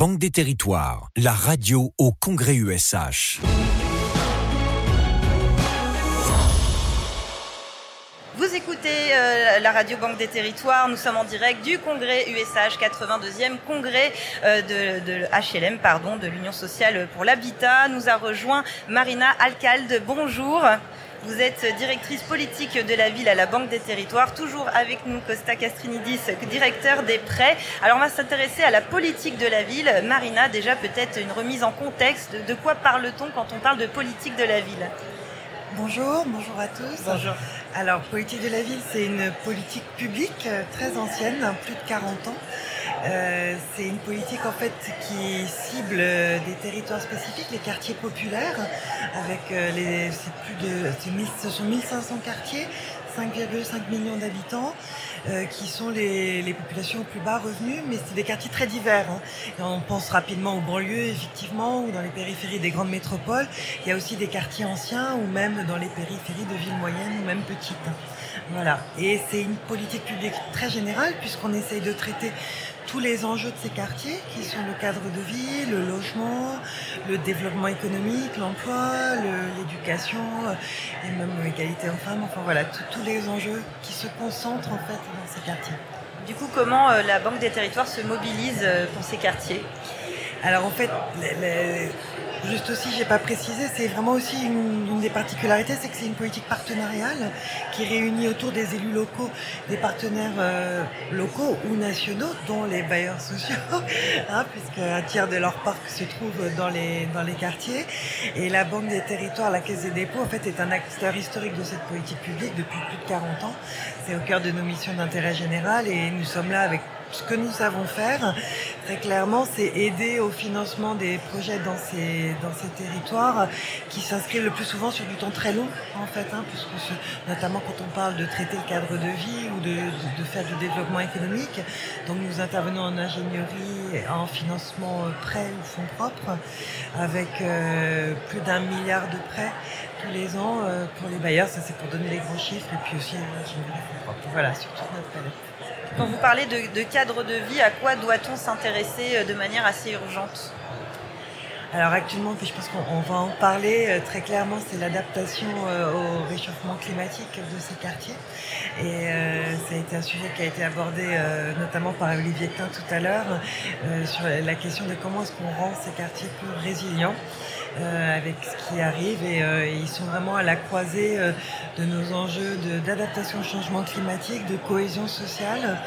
Banque des Territoires, la radio au Congrès USH. Vous écoutez euh, la radio Banque des Territoires. Nous sommes en direct du congrès USH, 82e congrès euh, de, HLM, pardon, de l'Union sociale pour l'habitat. Nous a rejoint Marina Alcalde. Bonjour. Vous êtes directrice politique de la ville à la Banque des Territoires, toujours avec nous Costa Castrinidis, directeur des prêts. Alors on va s'intéresser à la politique de la ville. Marina, déjà peut-être une remise en contexte. De quoi parle-t-on quand on parle de politique de la ville? Bonjour, bonjour à tous. Bonjour. Alors, politique de la ville, c'est une politique publique euh, très ancienne, plus de 40 ans. Euh, c'est une politique en fait qui cible euh, des territoires spécifiques, les quartiers populaires, avec euh, les, plus de, ce sont 1500 quartiers, 5,5 millions d'habitants, euh, qui sont les, populations aux plus bas revenus, mais c'est des quartiers très divers. hein. On pense rapidement aux banlieues, effectivement, ou dans les périphéries des grandes métropoles. Il y a aussi des quartiers anciens, ou même dans les périphéries de villes moyennes, ou même petites. Voilà. Et c'est une politique publique très générale, puisqu'on essaye de traiter tous les enjeux de ces quartiers, qui sont le cadre de vie, le logement, le développement économique, l'emploi, le- l'éducation, euh, et même l'égalité hommes-femmes. Enfin voilà, tous- tous les enjeux qui se concentrent en fait dans ces quartiers. Du coup, comment euh, la Banque des Territoires se mobilise euh, pour ces quartiers? Alors en fait, les- les- juste aussi, j'ai pas précisé, c'est vraiment aussi une, des particularités, c'est que c'est une politique partenariale qui réunit autour des élus locaux des partenaires euh, locaux ou nationaux, dont les bailleurs sociaux, hein, puisque un tiers de leur parc se trouve dans les dans les quartiers. Et la Banque des Territoires, la Caisse des dépôts, en fait, est un acteur historique de cette politique publique depuis plus de 40 ans. C'est au cœur de nos missions d'intérêt général et nous sommes là avec ce que nous savons faire, très clairement, c'est aider au financement des projets dans ces, territoires qui s'inscrivent le plus souvent sur du temps très long, en fait, hein, notamment quand on parle de traiter le cadre de vie ou de, faire du développement économique. Donc nous intervenons en ingénierie, en financement euh, prêt ou fonds propres, avec euh, plus d'un milliard de prêts tous les ans euh, pour les bailleurs. Ça, c'est pour donner les grands chiffres, et puis aussi l'ingénierie fonds propres. Voilà, sur toute notre palette. Quand vous parlez de, cadre de vie, à quoi doit-on s'intéresser euh, de manière assez urgente? Alors actuellement, je pense qu'on on va en parler euh, très clairement, c'est l'adaptation euh, au réchauffement climatique de ces quartiers. Et euh, ça a été un sujet qui a été abordé notamment par Olivier Klein tout à l'heure sur la question de comment est-ce qu'on rend ces quartiers plus résilients. euh, avec ce qui arrive et euh, ils sont vraiment à la croisée euh, de nos enjeux d'adaptation au changement climatique, de cohésion sociale,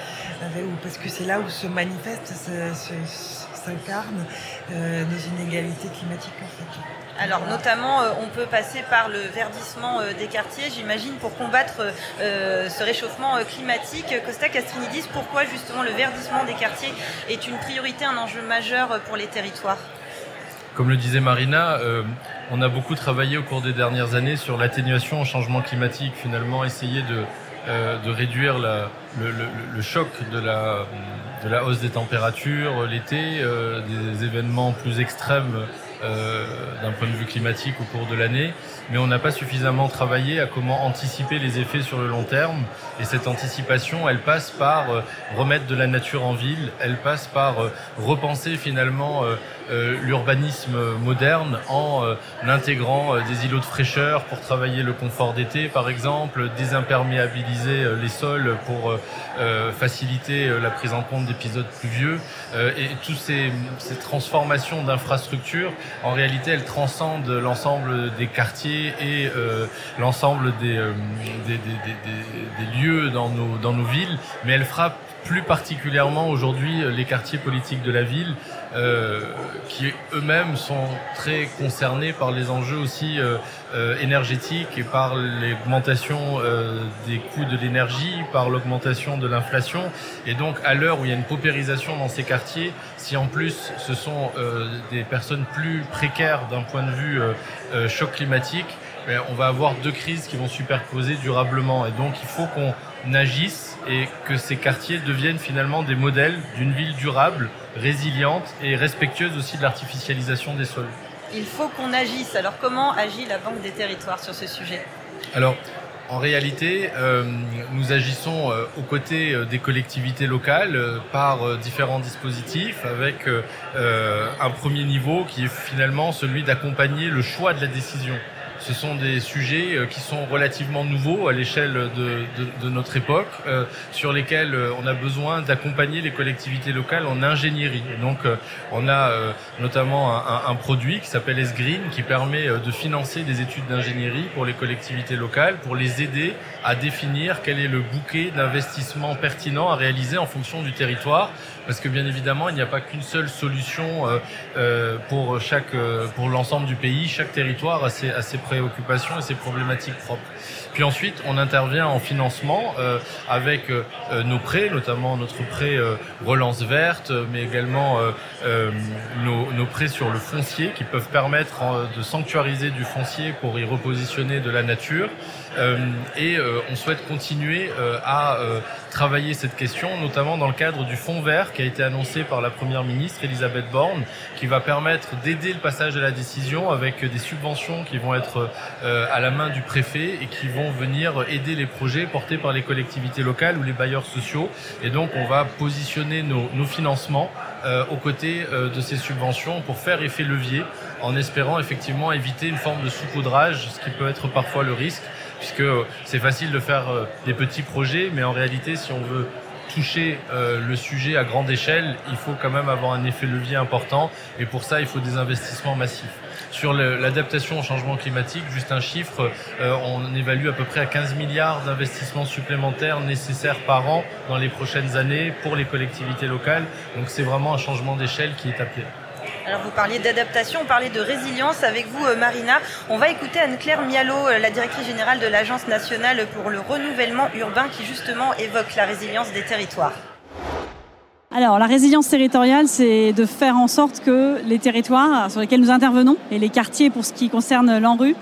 parce que c'est là où se manifeste, se- se- s'incarnent euh, nos inégalités climatiques en fait. Alors notamment, euh, on peut passer par le verdissement euh, des quartiers, j'imagine, pour combattre euh, ce réchauffement euh, climatique. Costa Castrinidis, pourquoi justement le verdissement des quartiers est une priorité, un enjeu majeur pour les territoires Comme le disait Marina, euh, on a beaucoup travaillé au cours des dernières années sur l'atténuation au changement climatique, finalement essayer de, euh, de réduire la, le, le- le choc de la, de la hausse des températures l'été, euh, des événements plus extrêmes euh, d'un point de vue climatique au cours de l'année, mais on n'a pas suffisamment travaillé à comment anticiper les effets sur le long terme. Et cette anticipation, elle passe par euh, remettre de la nature en ville, elle passe par euh, repenser finalement l'urbanisme moderne en intégrant des îlots de fraîcheur pour travailler le confort d'été, par exemple, désimperméabiliser les sols pour faciliter la prise en compte d'épisodes pluvieux. Et toutes ces transformations d'infrastructures, en réalité, elles transcendent l'ensemble des quartiers et euh, l'ensemble des, euh, des, des, lieux dans nos, dans nos villes, mais elles frappent plus particulièrement aujourd'hui euh, les quartiers politiques de la ville, euh, qui eux-mêmes sont très concernés par les enjeux aussi euh, euh, énergétiques et par l'augmentation euh, des coûts de l'énergie, par l'augmentation de l'inflation. Et donc, à l'heure où il y a une paupérisation dans ces quartiers, si en plus ce sont des personnes plus précaires d'un point de vue choc climatique, ben, on va avoir deux crises qui vont superposer durablement. Et donc, il faut qu'on agisse et que ces quartiers deviennent finalement des modèles d'une ville durable, résiliente et respectueuse aussi de l'artificialisation des sols. Il faut qu'on agisse. Alors comment agit la Banque des territoires sur ce sujet? Alors, en réalité, euh, nous agissons euh, aux côtés des collectivités locales par différents dispositifs avec un premier niveau qui est finalement celui d'accompagner le choix de la décision. Ce sont des sujets euh, qui sont relativement nouveaux à l'échelle de, de, de, notre époque, euh, sur lesquels euh, on a besoin d'accompagner les collectivités locales en ingénierie. donc, on a notamment un, un, produit qui s'appelle S-Green, qui permet de financer des études d'ingénierie pour les collectivités locales, pour les aider à définir quel est le bouquet d'investissement pertinent à réaliser en fonction du territoire, parce que bien évidemment, il n'y a pas qu'une seule solution pour chaque, pour l'ensemble du pays. Chaque territoire a ses, a ses préoccupations et ses problématiques propres. Puis ensuite, on intervient en financement euh, avec euh, nos prêts, notamment notre prêt euh, relance verte, mais également nos, nos, prêts sur le foncier qui peuvent permettre de sanctuariser du foncier pour y repositionner de la nature. et on souhaite continuer à travailler cette question, notamment dans le cadre du fonds vert qui a été annoncé par la première ministre Elisabeth Borne, qui va permettre d'aider le passage à la décision avec des subventions qui vont être à la main du préfet et qui vont venir aider les projets portés par les collectivités locales ou les bailleurs sociaux. Et donc, on va positionner nos, nos financements euh, aux côtés euh, de ces subventions pour faire effet levier, en espérant effectivement éviter une forme de saupoudrage, ce qui peut être parfois le risque, puisque c'est facile de faire euh, des petits projets, mais en réalité, si on veut toucher euh, le sujet à grande échelle, il faut quand même avoir un effet levier important et pour ça, il faut des investissements massifs. Sur l'adaptation au changement climatique, juste un chiffre, euh, on évalue à peu près à 15 milliards d'investissements supplémentaires nécessaires par an dans les prochaines années pour les collectivités locales. Donc c'est vraiment un changement d'échelle qui est appelé. Alors vous parliez d'adaptation, on parlait de résilience avec vous euh, Marina. On va écouter Anne-Claire Mialo, euh, la directrice générale de l'Agence nationale pour le renouvellement urbain qui justement évoque la résilience des territoires. Alors, la résilience territoriale, c'est de faire en sorte que les territoires sur lesquels nous intervenons et les quartiers pour ce qui concerne l'ANRU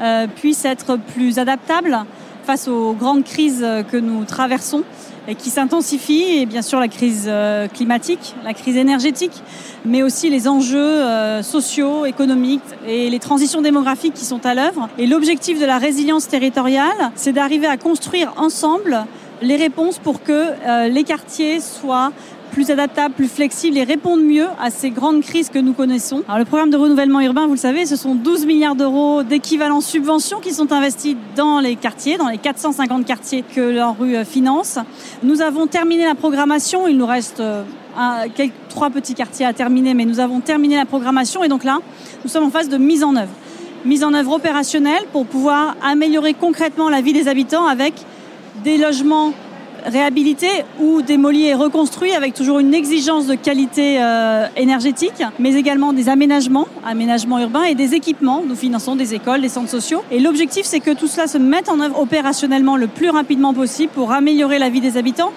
euh, puissent être plus adaptables face aux grandes crises que nous traversons et qui s'intensifie, et bien sûr la crise euh, climatique, la crise énergétique, mais aussi les enjeux euh, sociaux, économiques et les transitions démographiques qui sont à l'œuvre. Et l'objectif de la résilience territoriale, c'est d'arriver à construire ensemble les réponses pour que euh, les quartiers soient plus adaptables, plus flexibles et répondent mieux à ces grandes crises que nous connaissons. Alors, le programme de renouvellement urbain, vous le savez, ce sont 12 milliards d'euros d'équivalent subventions qui sont investis dans les quartiers, dans les 450 quartiers que l'ANRU euh, finance. Nous avons terminé la programmation, il nous reste euh, trois petits quartiers à terminer, mais nous avons terminé la programmation et donc là, nous sommes en phase de mise en œuvre. Mise en œuvre opérationnelle pour pouvoir améliorer concrètement la vie des habitants avec des logements réhabilité ou démoli et reconstruit avec toujours une exigence de qualité euh, énergétique, mais également des aménagements, aménagements urbains et des équipements. Nous finançons des écoles, des centres sociaux. Et l'objectif, c'est que tout cela se mette en œuvre opérationnellement le plus rapidement possible pour améliorer la vie des habitants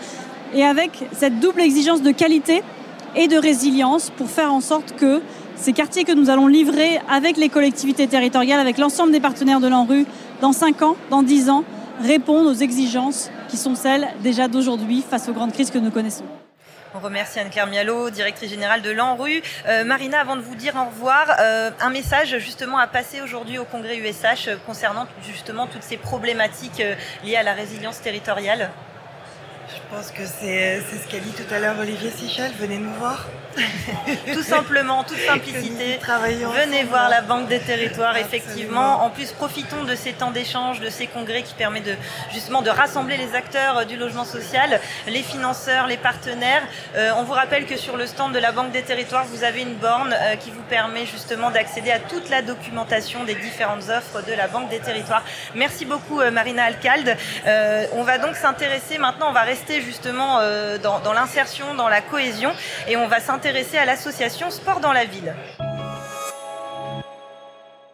et avec cette double exigence de qualité et de résilience pour faire en sorte que ces quartiers que nous allons livrer avec les collectivités territoriales, avec l'ensemble des partenaires de l'ANRU, dans 5 ans, dans 10 ans, répondent aux exigences qui sont celles déjà d'aujourd'hui face aux grandes crises que nous connaissons. On remercie Anne-Claire Mialot, directrice générale de l'ANRU. Euh, Marina, avant de vous dire au revoir, euh, un message justement à passer aujourd'hui au congrès USH euh, concernant justement toutes ces problématiques liées à la résilience territoriale. Je pense que c'est ce qu'a dit tout à l'heure Olivier Sichel. Venez nous voir. tout simplement, toute simplicité. Venez voir la Banque des Territoires, effectivement. En plus, profitons de ces temps d'échange, de ces congrès qui permettent de, justement de rassembler les acteurs du logement social, les financeurs, les partenaires. Euh, on vous rappelle que sur le stand de la Banque des Territoires, vous avez une borne euh, qui vous permet justement d'accéder à toute la documentation des différentes offres de la Banque des Territoires. Merci beaucoup, euh, Marina Alcalde. on va donc s'intéresser maintenant, on va justement dans, dans l'insertion, dans la cohésion, et on va s'intéresser à l'association Sport dans la ville.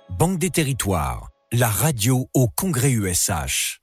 Banque des territoires, la radio au Congrès USH.